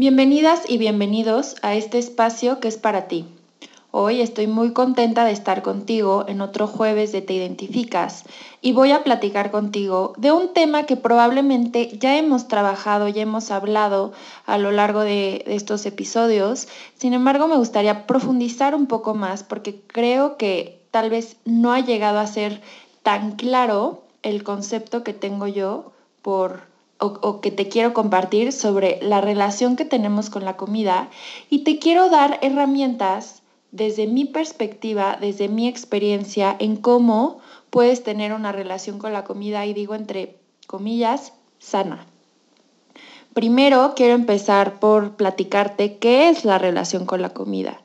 Bienvenidas y bienvenidos a este espacio que es para ti. Hoy estoy muy contenta de estar contigo en otro jueves de Te Identificas y voy a platicar contigo de un tema que probablemente ya hemos trabajado, ya hemos hablado a lo largo de, estos episodios. Sin embargo, me gustaría profundizar un poco más porque creo que tal vez no ha llegado a ser tan claro el concepto que tengo yo por o, que te quiero compartir sobre la relación que tenemos con la comida y te quiero dar herramientas desde mi perspectiva, desde mi experiencia en cómo puedes tener una relación con la comida y digo entre comillas, sana. Primero quiero empezar por platicarte qué es la relación con la comida.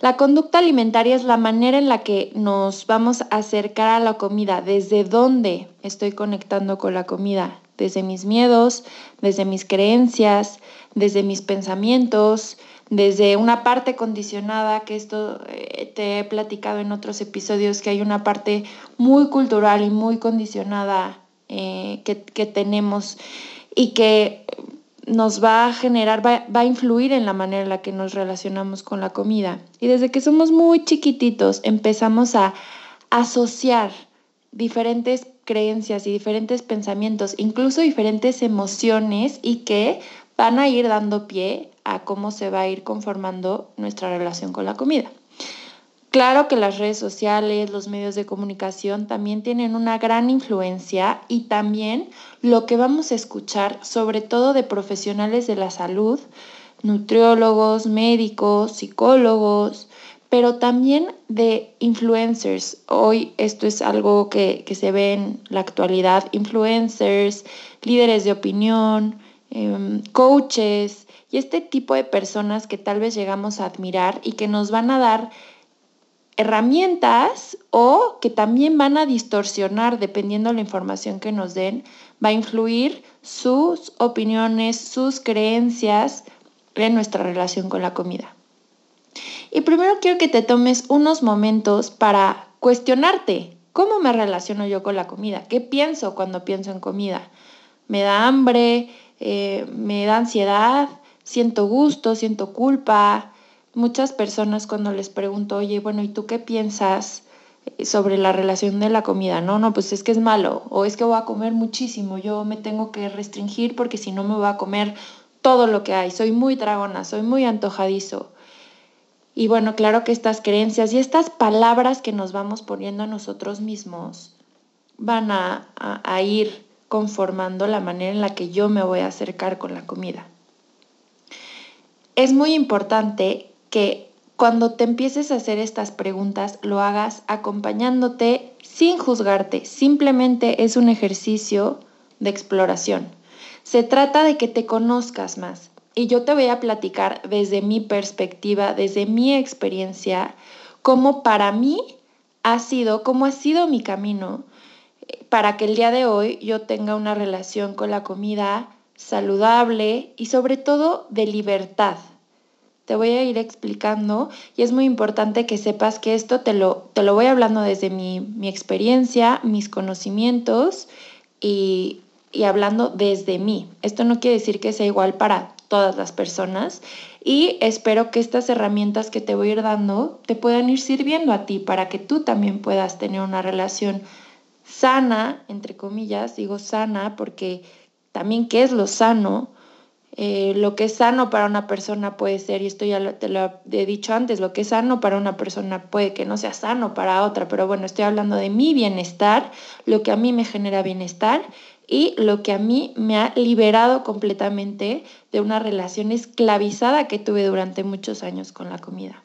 La conducta alimentaria es la manera en la que nos vamos a acercar a la comida, desde dónde estoy conectando con la comida, desde mis miedos, desde mis creencias, desde mis pensamientos, desde una parte condicionada, que esto eh, te he platicado en otros episodios, que hay una parte muy cultural y muy condicionada eh, que, tenemos y que nos va a generar, va, va, a influir en la manera en la que nos relacionamos con la comida. Y desde que somos muy chiquititos empezamos a asociar diferentes creencias y diferentes pensamientos, incluso diferentes emociones y que van a ir dando pie a cómo se va a ir conformando nuestra relación con la comida. Claro que las redes sociales, los medios de comunicación también tienen una gran influencia y también lo que vamos a escuchar, sobre todo de profesionales de la salud, nutriólogos, médicos, psicólogos, pero también de influencers. Hoy esto es algo que, se ve en la actualidad, influencers, líderes de opinión, em, coaches y este tipo de personas que tal vez llegamos a admirar y que nos van a dar herramientas o que también van a distorsionar dependiendo de la información que nos den, va a influir sus opiniones, sus creencias en nuestra relación con la comida. Y primero quiero que te tomes unos momentos para cuestionarte, ¿cómo me relaciono yo con la comida? ¿Qué pienso cuando pienso en comida? ¿Me da hambre? Eh, ¿Me da ansiedad? ¿Siento gusto? ¿Siento culpa? Muchas personas cuando les pregunto, oye, bueno, ¿y tú qué piensas? Eh, sobre la relación de la comida, no, no, pues es que es malo, o es que voy a comer muchísimo, yo me tengo que restringir porque si no me voy a comer todo lo que hay, soy muy dragona, soy muy antojadizo. Y bueno, claro que estas creencias y estas palabras que nos vamos poniendo a nosotros mismos van a, ir conformando la manera en la que yo me voy a acercar con la comida. Es muy importante que cuando te empieces a hacer estas preguntas lo hagas acompañándote sin juzgarte, simplemente es un ejercicio de exploración. Se trata de que te conozcas más, y yo te voy a platicar desde mi perspectiva, desde mi experiencia, cómo para mí ha sido, cómo ha sido mi camino eh, para que el día de hoy yo tenga una relación con la comida saludable y sobre todo de libertad. Te voy a ir explicando y es muy importante que sepas que esto te lo, te lo voy hablando desde mi, mi experiencia, mis conocimientos y, y hablando desde mí. Esto no quiere decir que sea igual para todas las personas y espero que estas herramientas que te voy a ir dando te puedan ir sirviendo a ti para que tú también puedas tener una relación sana, entre comillas, digo sana porque también qué es lo sano. Eh, lo que es sano para una persona puede ser, y esto ya te lo he dicho antes, lo que es sano para una persona puede que no sea sano para otra, pero bueno, estoy hablando de mi bienestar, lo que a mí me genera bienestar y lo que a mí me ha liberado completamente de una relación esclavizada que tuve durante muchos años con la comida.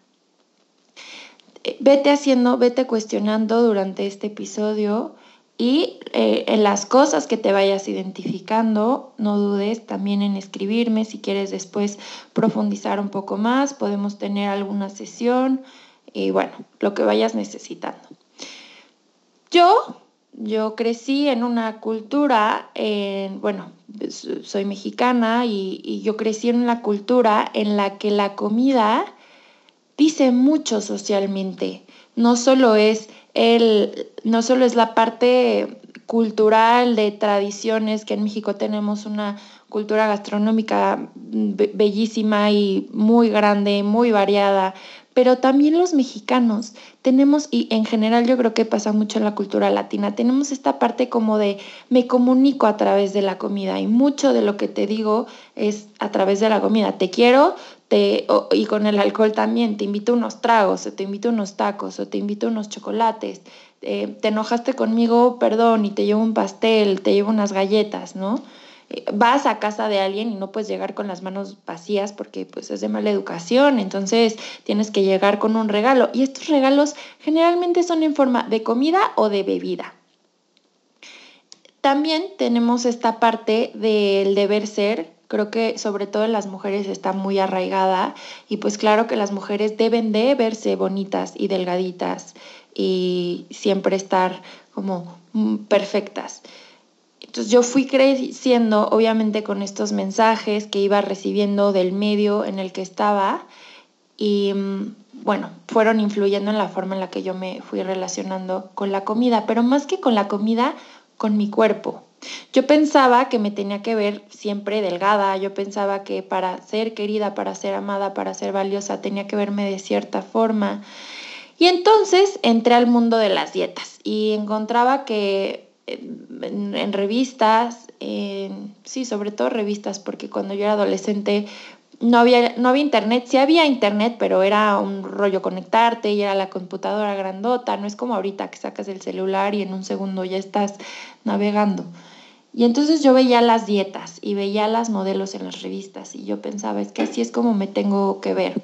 Eh, vete haciendo, vete cuestionando durante este episodio Y eh, en las cosas que te vayas identificando, no dudes también en escribirme si quieres después profundizar un poco más, podemos tener alguna sesión y bueno, lo que vayas necesitando. Yo, yo crecí en una cultura, bueno, soy mexicana y, y yo crecí en una cultura en la que la comida dice mucho socialmente. No solo es el, no solo es la parte cultural de tradiciones, que en México tenemos una cultura gastronómica bellísima y muy grande, muy variada, pero también los mexicanos tenemos, y en general yo creo que pasa mucho en la cultura latina, tenemos esta parte como de me comunico a través de la comida y mucho de lo que te digo es a través de la comida. Te quiero, te, y con el alcohol también, te invito unos tragos, o te invito unos tacos, o te invito unos chocolates, eh, te enojaste conmigo, perdón, y te llevo un pastel, te llevo unas galletas, ¿no? Eh, vas a casa de alguien y no puedes llegar con las manos vacías porque pues es de mala educación, entonces tienes que llegar con un regalo. Y estos regalos generalmente son en forma de comida o de bebida. También tenemos esta parte del deber ser, creo que sobre todo en las mujeres está muy arraigada y pues claro que las mujeres deben de verse bonitas y delgaditas y siempre estar como mm, perfectas. Entonces yo fui creciendo obviamente con estos mensajes que iba recibiendo del medio en el que estaba y mm, bueno, fueron influyendo en la forma en la que yo me fui relacionando con la comida, pero más que con la comida, con mi cuerpo. Yo pensaba que me tenía que ver siempre delgada, yo pensaba que para ser querida, para ser amada, para ser valiosa, tenía que verme de cierta forma. Y entonces entré al mundo de las dietas y encontraba que en, revistas, sí, sobre todo revistas, porque cuando yo era adolescente no había, no había internet, sí había internet, pero era un rollo conectarte y era la computadora grandota, no es como ahorita que sacas el celular y en un segundo ya estás navegando. Y entonces yo veía las dietas y veía las modelos en las revistas y yo pensaba, es que así es como me tengo que ver.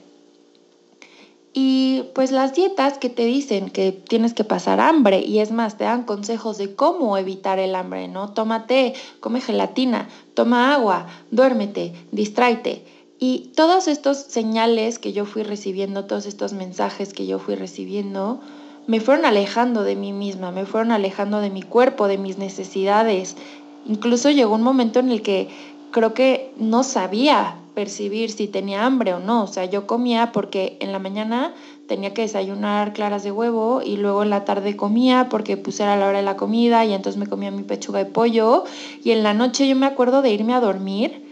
Y pues las dietas que te dicen que tienes que pasar hambre y es más, te dan consejos de cómo evitar el hambre, ¿no? Tómate, come gelatina, toma agua, duérmete, distráete. Y todos estos señales que yo fui recibiendo, todos estos mensajes que yo fui recibiendo, me fueron alejando de mí misma, me fueron alejando de mi cuerpo, de mis necesidades. Incluso llegó un momento en el que creo que no sabía percibir si tenía hambre o no. O sea, yo comía porque en la mañana tenía que desayunar claras de huevo y luego en la tarde comía porque era la hora de la comida y entonces me comía mi pechuga de pollo y en la noche yo me acuerdo de irme a dormir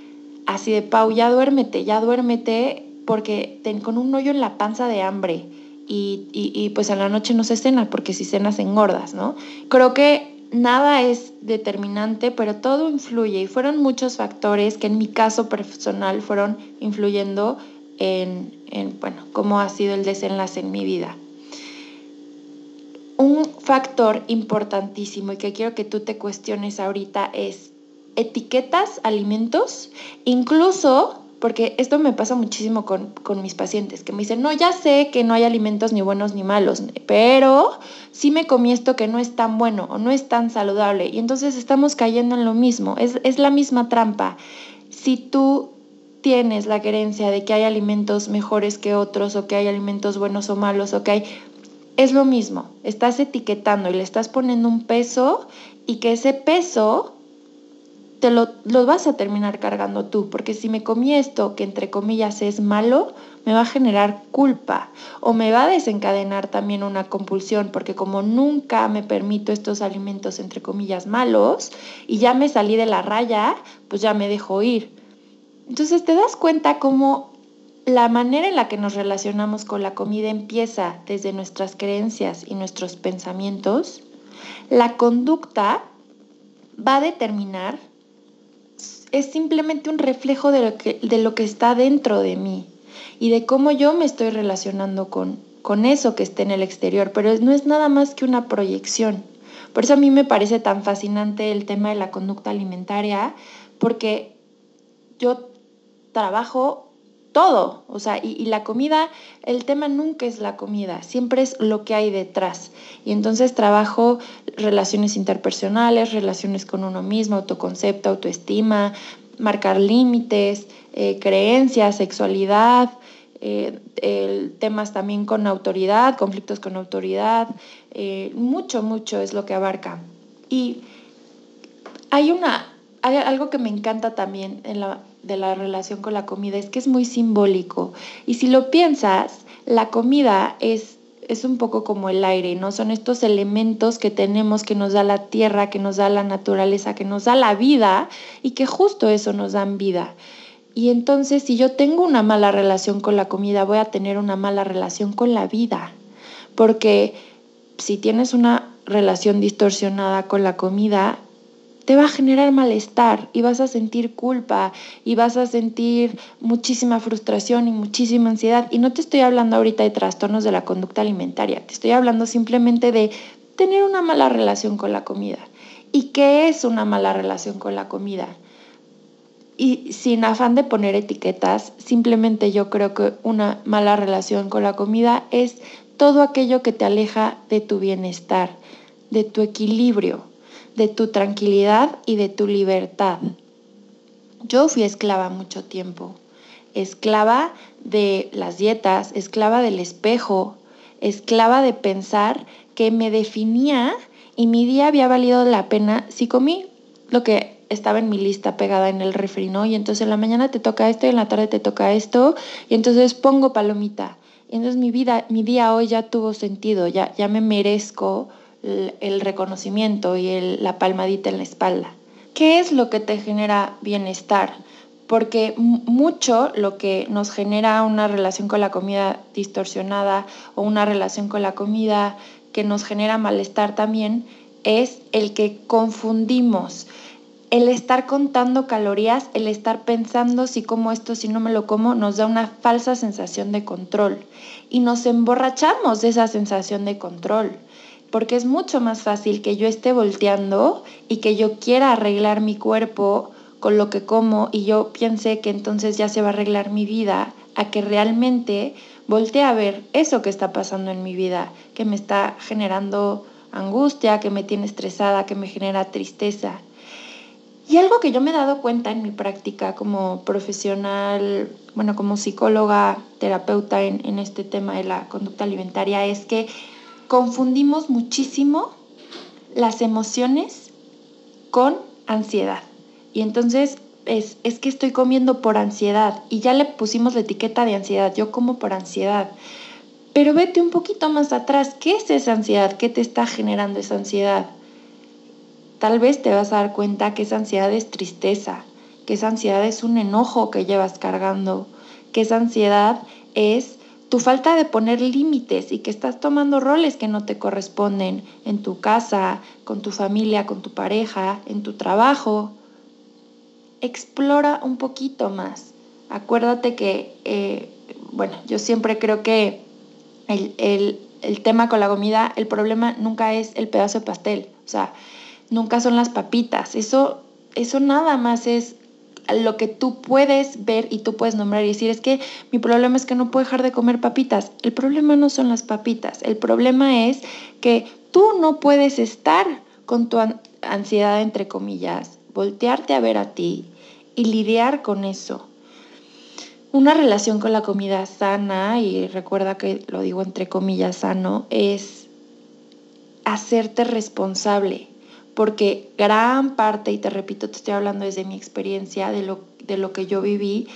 así de, Pau, ya duérmete, ya duérmete, porque ten, con un hoyo en la panza de hambre. Y, y, y pues a la noche no se cena, porque si cenas engordas, ¿no? Creo que nada es determinante, pero todo influye y fueron muchos factores que en mi caso personal fueron influyendo en, en, bueno, cómo ha sido el desenlace en mi vida. Un factor importantísimo y que quiero que tú te cuestiones ahorita es, etiquetas alimentos, incluso porque esto me pasa muchísimo con, mis pacientes, que me dicen, no, ya sé que no hay alimentos ni buenos ni malos, pero sí me comí esto que no es tan bueno o no es tan saludable. Y entonces estamos cayendo en lo mismo, es, es la misma trampa. Si tú tienes la creencia de que hay alimentos mejores que otros o que hay alimentos buenos o malos o que hay... Es lo mismo, estás etiquetando y le estás poniendo un peso y que ese peso te lo, vas a terminar cargando tú, porque si me comí esto que entre comillas es malo, me va a generar culpa o me va a desencadenar también una compulsión, porque como nunca me permito estos alimentos entre comillas malos y ya me salí de la raya, pues ya me dejo ir. Entonces te das cuenta cómo la manera en la que nos relacionamos con la comida empieza desde nuestras creencias y nuestros pensamientos. La conducta va a determinar es simplemente un reflejo de lo que, de lo que está dentro de mí y de cómo yo me estoy relacionando con, con eso que está en el exterior, pero no es nada más que una proyección. Por eso a mí me parece tan fascinante el tema de la conducta alimentaria, porque yo trabajo todo, o sea, y, la comida, el tema nunca es la comida, siempre es lo que hay detrás. Y entonces trabajo relaciones interpersonales, relaciones con uno mismo, autoconcepto, autoestima, marcar límites, eh, creencias, sexualidad, eh, temas también con autoridad, conflictos con autoridad, eh, mucho, mucho es lo que abarca. Y hay una, algo que me encanta también en la, de la relación con la comida, es que es muy simbólico. Y si lo piensas, la comida es, es un poco como el aire, ¿no? Son estos elementos que tenemos, que nos da la tierra, que nos da la naturaleza, que nos da la vida y que justo eso nos dan vida. Y entonces si yo tengo una mala relación con la comida, voy a tener una mala relación con la vida. Porque si tienes una relación distorsionada con la comida, te va a generar malestar y vas a sentir culpa y vas a sentir muchísima frustración y muchísima ansiedad. Y no te estoy hablando ahorita de trastornos de la conducta alimentaria, te estoy hablando simplemente de tener una mala relación con la comida. ¿Y qué es una mala relación con la comida? Y sin afán de poner etiquetas, simplemente yo creo que una mala relación con la comida es todo aquello que te aleja de tu bienestar, de tu equilibrio, de tu tranquilidad y de tu libertad. Yo fui esclava mucho tiempo, esclava de las dietas, esclava del espejo, esclava de pensar que me definía y mi día había valido la pena si comí lo que estaba en mi lista pegada en el refri, ¿no? Y entonces en la mañana te toca esto y en la tarde te toca esto, y entonces pongo palomita. Y entonces mi vida, mi día hoy ya tuvo sentido, ya, ya me merezco el, reconocimiento y la palmadita en la espalda. ¿Qué es lo que te genera bienestar? Porque mucho lo que nos genera una relación con la comida distorsionada o una relación con la comida que nos genera malestar también es el que confundimos el estar contando calorías, el estar pensando si como esto, si no me lo como, nos da una falsa sensación de control y nos emborrachamos de esa sensación de control, porque es mucho más fácil que yo esté volteando y que yo quiera arreglar mi cuerpo con lo que como y yo piense que entonces ya se va a arreglar mi vida, a que realmente voltee a ver eso que está pasando en mi vida, que me está generando angustia, que me tiene estresada, que me genera tristeza. Y algo que yo me he dado cuenta en mi práctica como profesional, bueno, como psicóloga, terapeuta en, en este tema de la conducta alimentaria, es que confundimos muchísimo las emociones con ansiedad. Y entonces es, es, que estoy comiendo por ansiedad y ya le pusimos la etiqueta de ansiedad, yo como por ansiedad. Pero vete un poquito más atrás, ¿qué es esa ansiedad? ¿Qué te está generando esa ansiedad? Tal vez te vas a dar cuenta que esa ansiedad es tristeza, que esa ansiedad es un enojo que llevas cargando, que esa ansiedad es tu falta de poner límites y que estás tomando roles que no te corresponden en tu casa, con tu familia, con tu pareja, en tu trabajo. Explora un poquito más. Acuérdate que, eh, bueno, yo siempre creo que el, el tema con la comida, el problema nunca es el pedazo de pastel. O sea, nunca son las papitas. Eso, eso nada más es lo que tú puedes ver y tú puedes nombrar y decir, es que mi problema es que no puedo dejar de comer papitas. El problema no son las papitas, el problema es que tú no puedes estar con tu ansiedad, entre comillas, voltearte a ver a ti y lidiar con eso. Una relación con la comida sana, y recuerda que lo digo entre comillas sano, es hacerte responsable porque gran parte, y te repito, te estoy hablando desde mi experiencia, de lo, de lo que yo viví,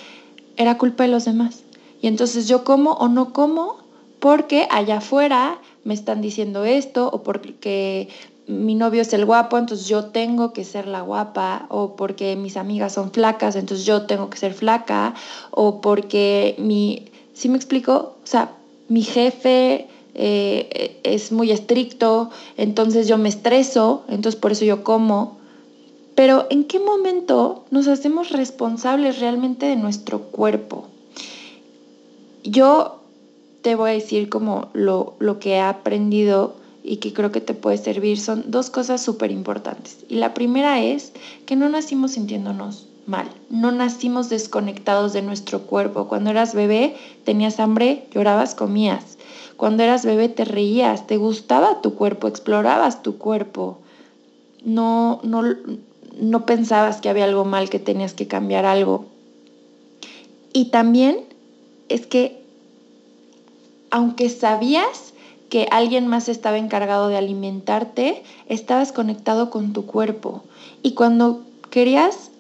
era culpa de los demás. Y entonces yo como o no como porque allá afuera me están diciendo esto o porque mi novio es el guapo, entonces yo tengo que ser la guapa, o porque mis amigas son flacas, entonces yo tengo que ser flaca, o porque mi, ¿sí me explico? O sea, mi jefe eh, es muy estricto, entonces yo me estreso, entonces por eso yo como. Pero ¿en qué momento nos hacemos responsables realmente de nuestro cuerpo? Yo te voy a decir como lo, lo que he aprendido y que creo que te puede servir son dos cosas súper importantes. Y la primera es que no nacimos sintiéndonos mal. No nacimos desconectados de nuestro cuerpo. Cuando eras bebé, tenías hambre, llorabas, comías. Cuando eras bebé te reías, te gustaba tu cuerpo, explorabas tu cuerpo. No, no, no pensabas que había algo mal, que tenías que cambiar algo. Y también es que, aunque sabías que alguien más estaba encargado de alimentarte, estabas conectado con tu cuerpo. Y cuando querías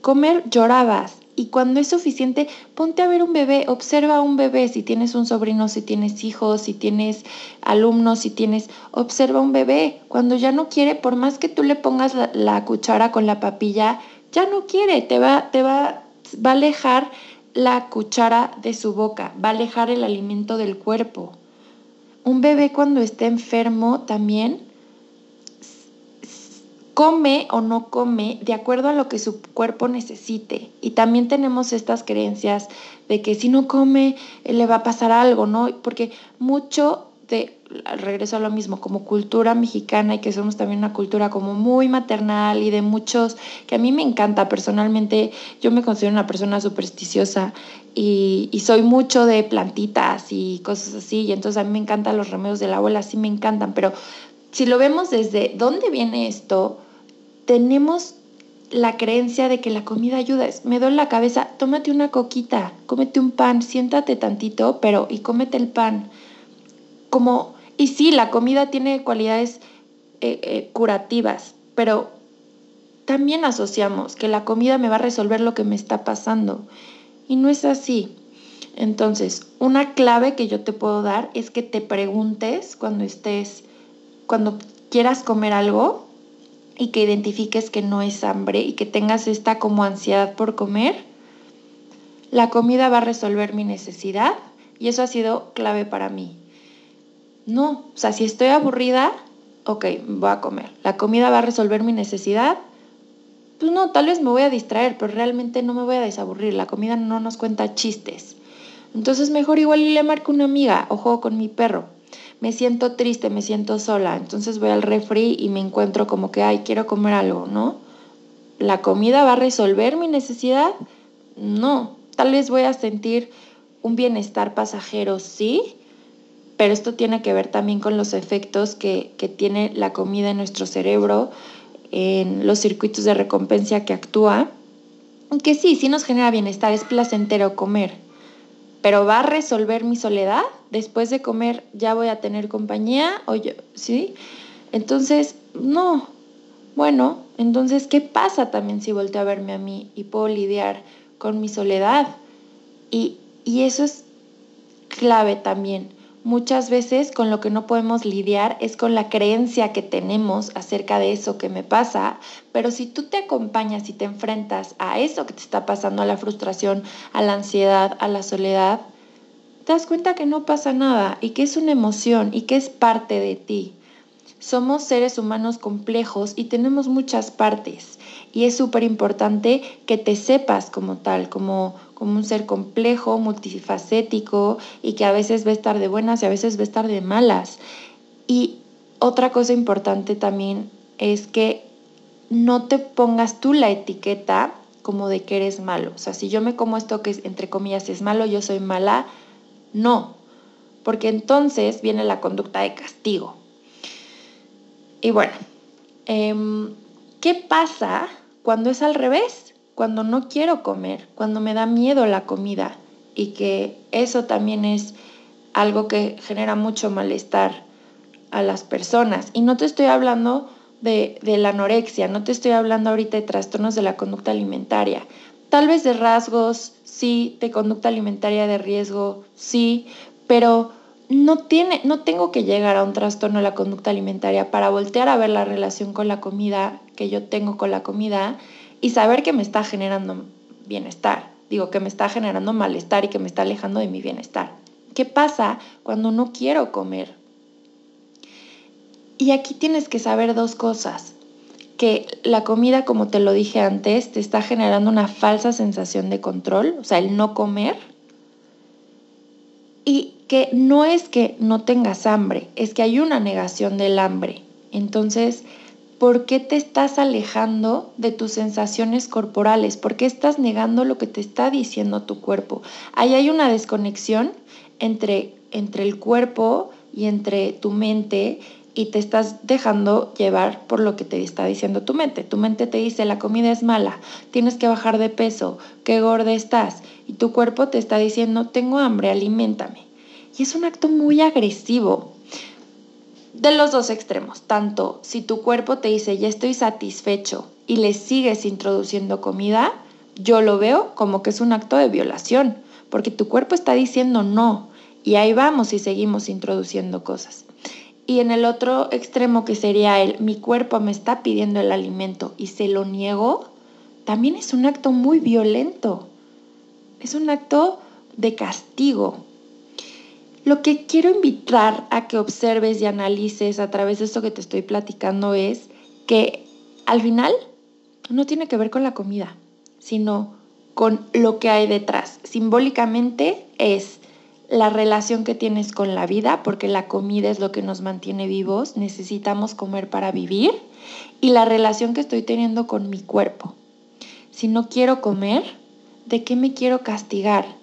comer, llorabas. Y cuando es suficiente, ponte a ver un bebé, observa a un bebé, si tienes un sobrino, si tienes hijos, si tienes alumnos, si tienes, observa un bebé. Cuando ya no quiere, por más que tú le pongas la, cuchara con la papilla, ya no quiere, te va, te va, va a alejar la cuchara de su boca, va a alejar el alimento del cuerpo. Un bebé cuando esté enfermo también come o no come de acuerdo a lo que su cuerpo necesite. Y también tenemos estas creencias de que si no come eh, le va a pasar algo, ¿no? Porque mucho de, regreso a lo mismo, como cultura mexicana y que somos también una cultura como muy maternal y de muchos, que a mí me encanta personalmente, yo me considero una persona supersticiosa y, y soy mucho de plantitas y cosas así, y entonces a mí me encantan los remedios de la abuela, sí me encantan, pero si lo vemos desde dónde viene esto, tenemos la creencia de que la comida ayuda. me duele la cabeza, tómate una coquita, cómete un pan, siéntate tantito, pero y cómete el pan. Como, y sí, la comida tiene cualidades eh, eh, curativas, pero también asociamos que la comida me va a resolver lo que me está pasando. Y no es así. Entonces, una clave que yo te puedo dar es que te preguntes cuando estés, cuando quieras comer algo, y que identifiques que no es hambre y que tengas esta como ansiedad por comer, la comida va a resolver mi necesidad y eso ha sido clave para mí. No, o sea, si estoy aburrida, ok, voy a comer. La comida va a resolver mi necesidad. Pues no, tal vez me voy a distraer, pero realmente no me voy a desaburrir. La comida no nos cuenta chistes. Entonces mejor igual le marco una amiga o juego con mi perro me siento triste, me siento sola, entonces voy al refri y me encuentro como que, ay, quiero comer algo, ¿no? ¿La comida va a resolver mi necesidad? No, tal vez voy a sentir un bienestar pasajero, sí, pero esto tiene que ver también con los efectos que, que tiene la comida en nuestro cerebro, en los circuitos de recompensa que actúa, que sí, sí nos genera bienestar, es placentero comer, pero va a resolver mi soledad. Después de comer ya voy a tener compañía, o yo, ¿sí? Entonces, no. Bueno, entonces, ¿qué pasa también si volteo a verme a mí y puedo lidiar con mi soledad? Y, y eso es clave también. Muchas veces con lo que no podemos lidiar es con la creencia que tenemos acerca de eso que me pasa, pero si tú te acompañas y te enfrentas a eso que te está pasando, a la frustración, a la ansiedad, a la soledad, te das cuenta que no pasa nada y que es una emoción y que es parte de ti. Somos seres humanos complejos y tenemos muchas partes y es súper importante que te sepas como tal, como, como un ser complejo, multifacético y que a veces va a estar de buenas y a veces va a estar de malas. Y otra cosa importante también es que no te pongas tú la etiqueta como de que eres malo. O sea, si yo me como esto que entre comillas es malo, yo soy mala, no, porque entonces viene la conducta de castigo. Y bueno, em, ¿qué pasa cuando es al revés? Cuando no quiero comer, cuando me da miedo la comida y que eso también es algo que genera mucho malestar a las personas. Y no te estoy hablando de, la anorexia, no te estoy hablando ahorita de trastornos de la conducta alimentaria. Tal vez de rasgos, sí, de conducta alimentaria de riesgo, sí, pero no, tiene, no tengo que llegar a un trastorno de la conducta alimentaria para voltear a ver la relación con la comida que yo tengo con la comida y saber que me está generando bienestar. Digo, que me está generando malestar y que me está alejando de mi bienestar. ¿Qué pasa cuando no quiero comer? Y aquí tienes que saber dos cosas. Que la comida, como te lo dije antes, te está generando una falsa sensación de control, o sea, el no comer. Y que no es que no tengas hambre, es que hay una negación del hambre. Entonces, ¿Por qué te estás alejando de tus sensaciones corporales? ¿Por qué estás negando lo que te está diciendo tu cuerpo? Ahí hay una desconexión entre, entre el cuerpo y entre tu mente y te estás dejando llevar por lo que te está diciendo tu mente. Tu mente te dice, la comida es mala, tienes que bajar de peso, qué gorda estás. Y tu cuerpo te está diciendo, tengo hambre, aliméntame. Y es un acto muy agresivo de los dos extremos. Tanto si tu cuerpo te dice, ya estoy satisfecho y le sigues introduciendo comida, yo lo veo como que es un acto de violación, porque tu cuerpo está diciendo no. Y ahí vamos y seguimos introduciendo cosas. Y en el otro extremo que sería el mi cuerpo me está pidiendo el alimento y se lo niego, también es un acto muy violento. Es un acto de castigo. Lo que quiero invitar a que observes y analices a través de esto que te estoy platicando es que al final no tiene que ver con la comida, sino con lo que hay detrás. Simbólicamente es la relación que tienes con la vida, porque la comida es lo que nos mantiene vivos, necesitamos comer para vivir, y la relación que estoy teniendo con mi cuerpo. Si no quiero comer, ¿de qué me quiero castigar?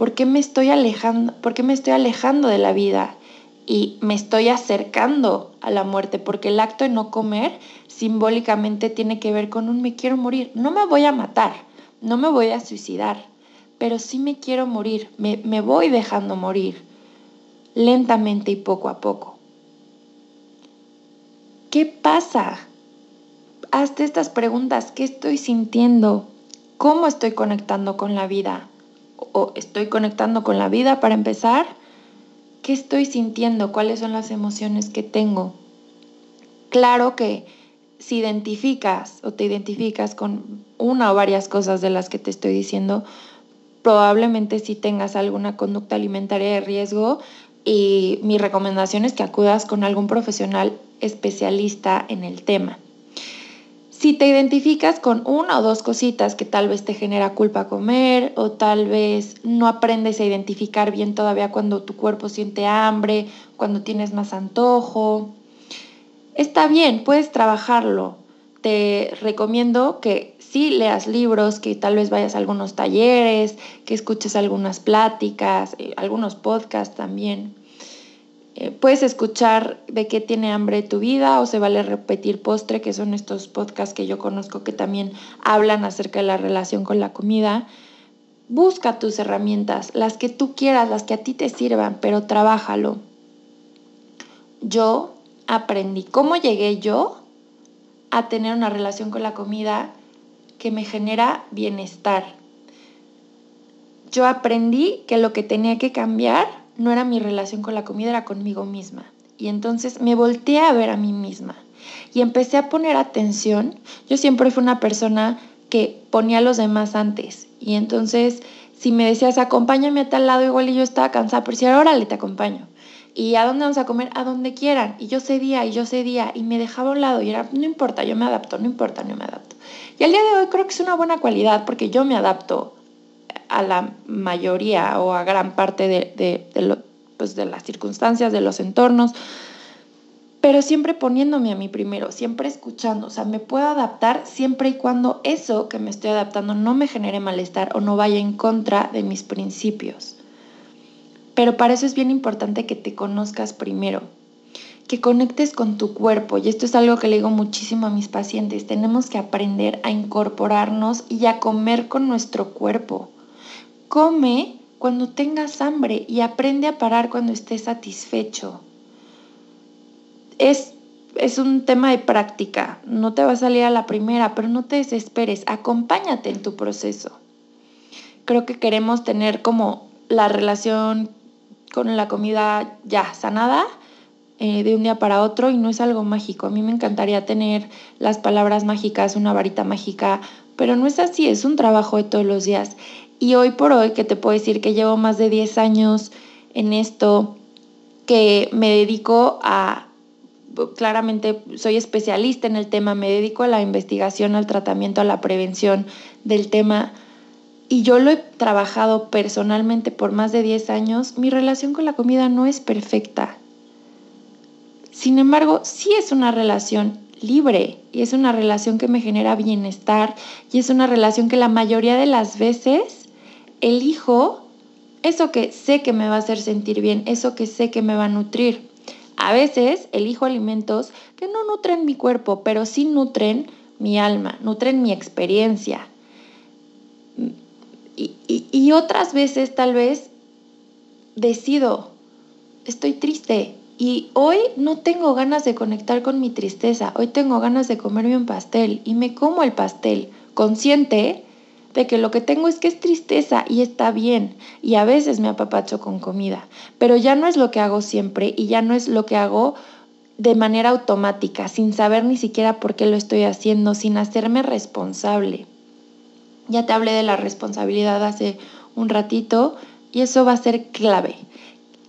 ¿Por qué me estoy alejando, por qué me estoy alejando de la vida y me estoy acercando a la muerte? Porque el acto de no comer simbólicamente tiene que ver con un me quiero morir. No me voy a matar, no me voy a suicidar pero sí me quiero morir, me, me voy dejando morir, lentamente y poco a poco. ¿Qué pasa? Hazte estas preguntas, ¿qué estoy sintiendo? ¿Cómo estoy conectando con la vida? ¿O estoy conectando con la vida para empezar? ¿Qué estoy sintiendo? ¿Cuáles son las emociones que tengo? Claro que si identificas o te identificas con una o varias cosas de las que te estoy diciendo, probablemente si tengas alguna conducta alimentaria de riesgo y mi recomendación es que acudas con algún profesional especialista en el tema. Si te identificas con una o dos cositas que tal vez te genera culpa comer o tal vez no aprendes a identificar bien todavía cuando tu cuerpo siente hambre, cuando tienes más antojo, está bien, puedes trabajarlo. Te recomiendo que sí leas libros, que tal vez vayas a algunos talleres, que escuches algunas pláticas, eh, algunos podcasts también. Eh, puedes escuchar de qué tiene hambre tu vida o se vale repetir postre, que son estos podcasts que yo conozco que también hablan acerca de la relación con la comida. Busca tus herramientas, las que tú quieras, las que a ti te sirvan, pero trabájalo. Yo aprendí cómo llegué yo a tener una relación con la comida que me genera bienestar. Yo aprendí que lo que tenía que cambiar no era mi relación con la comida, era conmigo misma. Y entonces me volteé a ver a mí misma y empecé a poner atención. Yo siempre fui una persona que ponía a los demás antes. Y entonces, si me decías, acompáñame a tal lado, igual y yo estaba cansada, pero si ahora le te acompaño. ¿Y a dónde vamos a comer? A donde quieran. Y yo cedía y yo cedía y me dejaba a un lado y era, no importa, yo me adapto, no importa, no me adapto. Y al día de hoy creo que es una buena cualidad porque yo me adapto a la mayoría o a gran parte de, pues de las circunstancias, de los entornos, pero siempre poniéndome a mí primero, siempre escuchando, o sea, me puedo adaptar siempre y cuando eso que me estoy adaptando no me genere malestar o no vaya en contra de mis principios. Pero para eso es bien importante que te conozcas primero que conectes con tu cuerpo. Y esto es algo que le digo muchísimo a mis pacientes. Tenemos que aprender a incorporarnos y a comer con nuestro cuerpo. Come cuando tengas hambre y aprende a parar cuando estés satisfecho. Es, es un tema de práctica. No te va a salir a la primera, pero no te desesperes. Acompáñate en tu proceso. Creo que queremos tener como la relación con la comida ya sanada eh, de un día para otro y no es algo mágico. A mí me encantaría tener las palabras mágicas, una varita mágica, pero no es así, es un trabajo de todos los días. Y hoy por hoy, que te puedo decir que llevo más de 10 años en esto, que me dedico a, claramente soy especialista en el tema, me dedico a la investigación, al tratamiento, a la prevención del tema. Y yo lo he trabajado personalmente por más de 10 años. Mi relación con la comida no es perfecta sin embargo, sí es una relación libre y es una relación que me genera bienestar y es una relación que la mayoría de las veces elijo eso que sé que me va a hacer sentir bien, eso que sé que me va a nutrir. A veces elijo alimentos que no nutren mi cuerpo, pero sí nutren mi alma, nutren mi experiencia. Y, otras veces tal vez decido, estoy triste y hoy no tengo ganas de conectar con mi tristeza, hoy tengo ganas de comerme un pastel y me como el pastel, consciente de que lo que tengo es que es tristeza y está bien y a veces me apapacho con comida, pero ya no es lo que hago siempre y ya no es lo que hago de manera automática, sin saber ni siquiera por qué lo estoy haciendo, sin hacerme responsable. Ya te hablé de la responsabilidad hace un ratito y eso va a ser clave.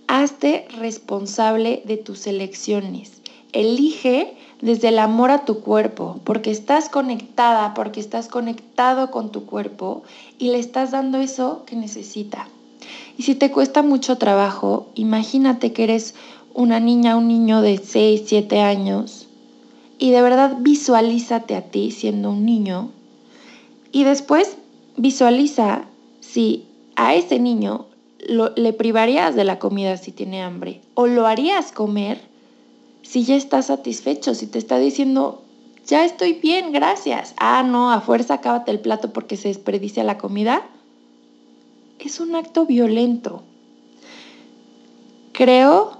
Hazte responsable de tus elecciones. Elige desde el amor a tu cuerpo, porque estás conectada, porque estás conectado con tu cuerpo y le estás dando eso que necesita. Y si te cuesta mucho trabajo, imagínate que eres una niña, un niño de 6, 7 años y de verdad visualízate a ti siendo un niño y después visualiza si a ese niño le privarías de la comida si tiene hambre o lo harías comer si ya está satisfecho, si te está diciendo, ya estoy bien, gracias. Ah, no, a fuerza acábate el plato porque se desperdicia la comida. Es un acto violento. Creo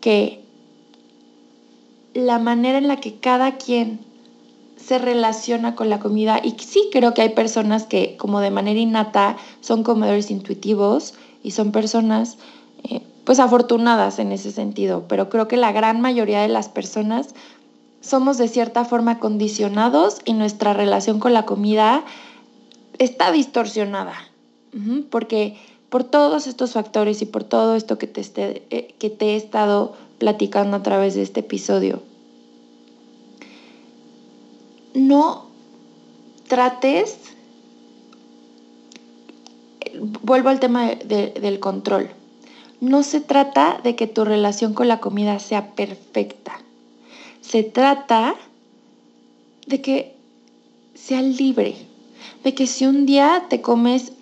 que la manera en la que cada quien se relaciona con la comida, y sí creo que hay personas que como de manera innata son comedores intuitivos y son personas eh, pues afortunadas en ese sentido, pero creo que la gran mayoría de las personas somos de cierta forma condicionados y nuestra relación con la comida está distorsionada, porque por todos estos factores y por todo esto que te, eh, que te he estado platicando a través de este episodio, no trates, vuelvo al tema del control, no se trata de que tu relación con la comida sea perfecta. Se trata de que sea libre. De que si un día te comes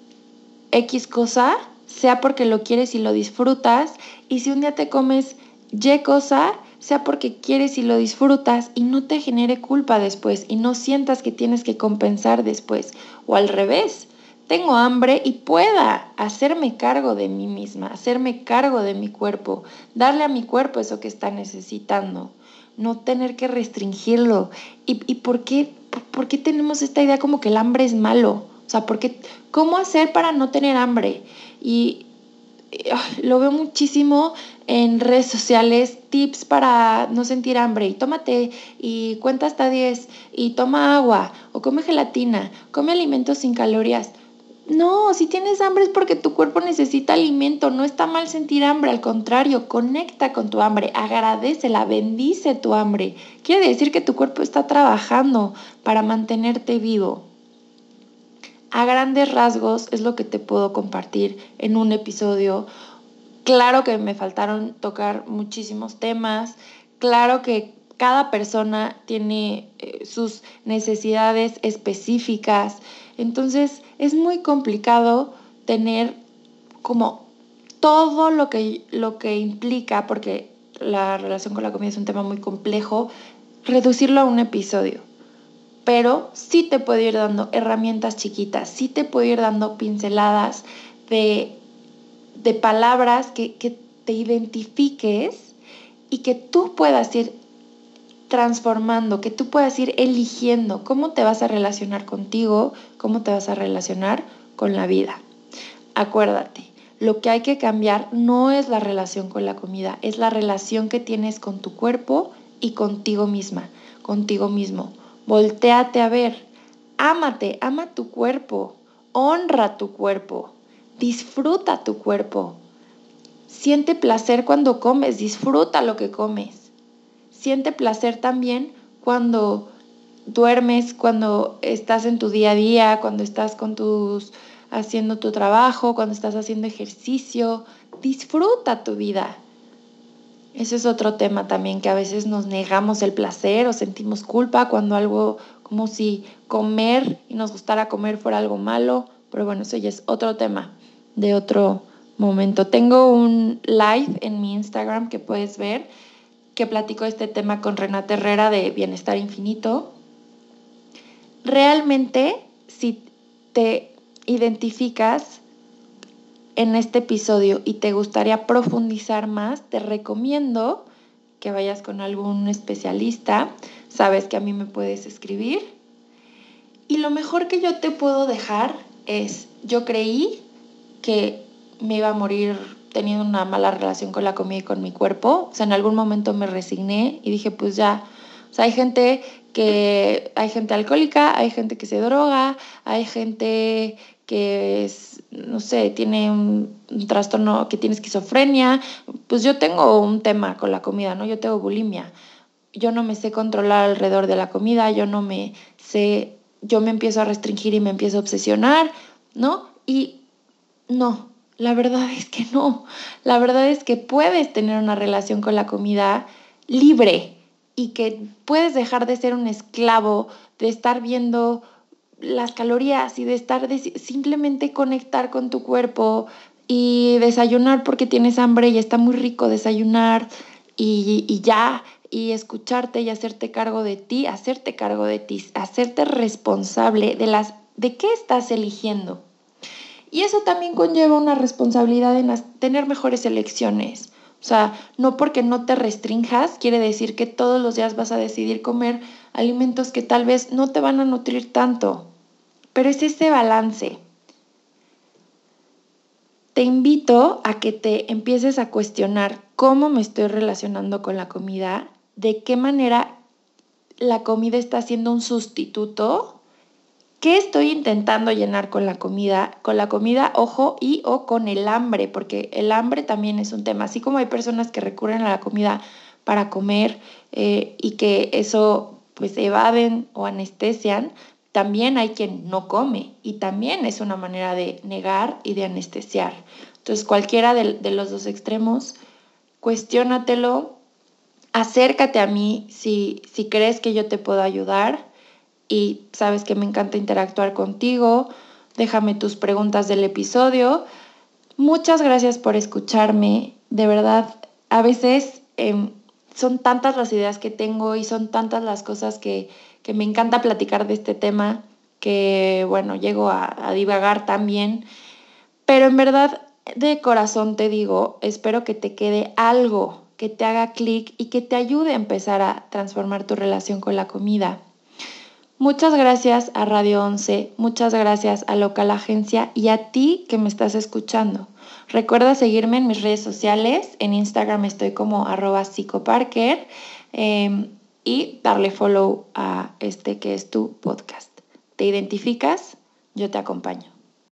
X cosa, sea porque lo quieres y lo disfrutas. Y si un día te comes Y cosa, sea porque quieres y lo disfrutas y no te genere culpa después y no sientas que tienes que compensar después. O al revés, tengo hambre y pueda hacerme cargo de mí misma, hacerme cargo de mi cuerpo, darle a mi cuerpo eso que está necesitando, no tener que restringirlo. ¿Y, por, qué, por, qué tenemos esta idea como que el hambre es malo? O sea, ¿por ¿cómo hacer para no tener hambre? Y lo veo muchísimo en redes sociales, tips para no sentir hambre. Y tómate y cuenta hasta 10 y toma agua o come gelatina, come alimentos sin calorías. No, si tienes hambre es porque tu cuerpo necesita alimento, no está mal sentir hambre, al contrario, conecta con tu hambre, agradecela, bendice tu hambre. Quiere decir que tu cuerpo está trabajando para mantenerte vivo. A grandes rasgos es lo que te puedo compartir en un episodio. Claro que me faltaron tocar muchísimos temas, claro que cada persona tiene eh, sus necesidades específicas, entonces es muy complicado tener como todo lo que, lo que implica, porque la relación con la comida es un tema muy complejo, reducirlo a un episodio. Pero sí te puedo ir dando herramientas chiquitas, sí te puedo ir dando pinceladas de, de palabras que, que te identifiques y que tú puedas ir transformando, que tú puedas ir eligiendo cómo te vas a relacionar contigo, cómo te vas a relacionar con la vida. Acuérdate, lo que hay que cambiar no es la relación con la comida, es la relación que tienes con tu cuerpo y contigo misma, contigo mismo. Voltéate a ver, ámate, ama tu cuerpo, honra tu cuerpo, disfruta tu cuerpo. Siente placer cuando comes, disfruta lo que comes siente placer también cuando duermes, cuando estás en tu día a día, cuando estás con tus haciendo tu trabajo, cuando estás haciendo ejercicio, disfruta tu vida. Ese es otro tema también, que a veces nos negamos el placer o sentimos culpa cuando algo, como si comer y nos gustara comer fuera algo malo, pero bueno, eso ya es otro tema de otro momento. Tengo un live en mi Instagram que puedes ver, que platico este tema con Renata Herrera de Bienestar Infinito. Realmente, si te identificas en este episodio y te gustaría profundizar más, te recomiendo que vayas con algún especialista. Sabes que a mí me puedes escribir. Y lo mejor que yo te puedo dejar es, yo creí que me iba a morir teniendo una mala relación con la comida y con mi cuerpo. O sea, en algún momento me resigné y dije, pues ya, o sea, hay gente que, hay gente alcohólica, hay gente que se droga, hay gente que es, no sé, tiene un, trastorno, que tiene esquizofrenia, pues yo tengo un tema con la comida, ¿no? Yo tengo bulimia. Yo no me sé controlar alrededor de la comida, yo no me sé, yo me empiezo a restringir y me empiezo a obsesionar, ¿no? Y no, la verdad es que no. La verdad es que puedes tener una relación con la comida libre y que puedes dejar de ser un esclavo, de estar viendo las calorías y de estar simplemente conectar con tu cuerpo y desayunar porque tienes hambre y está muy rico desayunar y, y ya, y escucharte y hacerte cargo de ti, hacerte cargo de ti, hacerte responsable de las de qué estás eligiendo. Y eso también conlleva una responsabilidad en tener mejores elecciones. O sea, no porque no te restrinjas quiere decir que todos los días vas a decidir comer alimentos que tal vez no te van a nutrir tanto. Pero es ese balance. Te invito a que te empieces a cuestionar cómo me estoy relacionando con la comida, de qué manera la comida está siendo un sustituto, qué estoy intentando llenar con la comida, con la comida, ojo, y o con el hambre, porque el hambre también es un tema, así como hay personas que recurren a la comida para comer eh, y que eso pues evaden o anestesian, también hay quien no come y también es una manera de negar y de anestesiar. Entonces, cualquiera de, los dos extremos, cuestiónatelo, acércate a mí si, si crees que yo te puedo ayudar y sabes que me encanta interactuar contigo. Déjame tus preguntas del episodio. Muchas gracias por escucharme. De verdad, a veces em, son tantas las ideas que tengo y son tantas las cosas que, que me encanta platicar de este tema, que bueno, llego a, divagar también, pero en verdad de corazón te digo, espero que te quede algo que te haga clic y que te ayude a empezar a transformar tu relación con la comida. Muchas gracias a Radio 11, muchas gracias a Local Agencia y a ti que me estás escuchando. Recuerda seguirme en mis redes sociales, en Instagram estoy como arroba psicoparker. Em, y darle follow a este que es tu podcast. ¿Te identificas? Yo te acompaño.